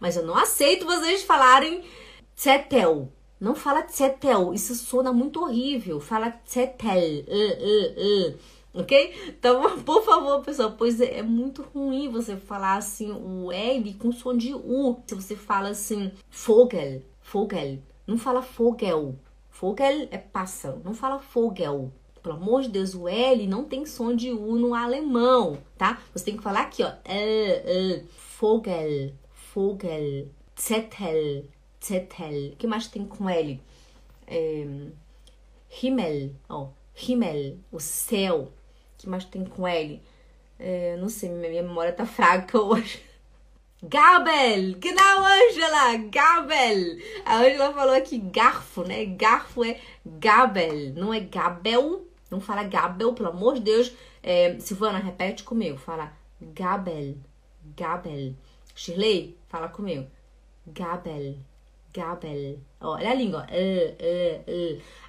Mas eu não aceito vocês falarem tsetel. Não fala tsetel. Isso soa muito horrível. Fala tsetel. Uh, uh, uh. Ok? Então, por favor, pessoal, pois é, é, muito ruim você falar assim o L com som de U. Se você fala assim, Vogel, Vogel, não fala Vogel. Vogel é pássaro, não fala Vogel. Pelo amor de Deus, o L não tem som de U no alemão, tá? Você tem que falar aqui, ó. Uh, uh, Vogel, Vogel, Zettel, Zettel. O que mais tem com L? É, Himmel, ó. Himmel, o céu. O que mais tem com L? É, não sei, minha memória tá fraca hoje. Gabel! Genau, Angela! Gabel! A Angela falou aqui garfo, né? Garfo é Gabel, não é Gabel. Não fala Gabel, pelo amor de Deus. É, Silvana, repete comigo. Fala Gabel, Gabel. Shirley, fala comigo. Gabel, Gabel. Ó, olha a língua.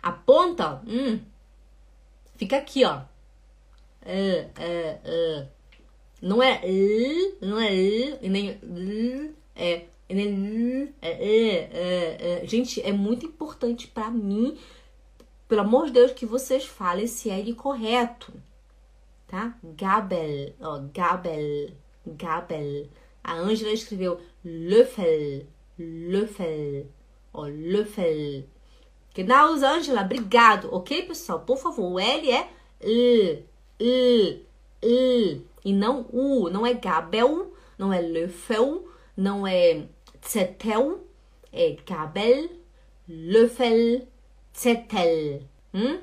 A ponta, hum, fica aqui, ó. Não é uh, não é uh, e nem uh, é, uh, é, é, é, Gente, é muito importante para mim, pelo amor de Deus, que vocês falem esse L correto, tá? Gabel, ó, Gabel, Gabel. A Ângela escreveu Löffel, Löffel, ó, Löffel. Genau, Ângela, obrigado, ok, pessoal? Por favor, o L é L, L, L, e não U. Não é Gabel, não é Löffel, não é Zettel, é Gabel, Löffel, Zettel. Hum?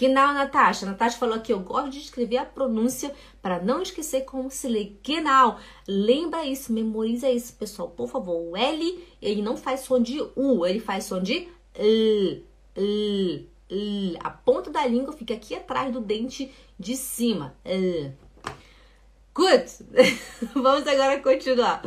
Genau, Natasha. Natasha falou que eu gosto de escrever a pronúncia para não esquecer como se lê. Genau. Lembra isso, memoriza isso, pessoal. Por favor, o L, ele não faz som de U, ele faz som de L, L, L. A ponta da língua fica aqui atrás do dente de cima. L. Good! Vamos agora continuar.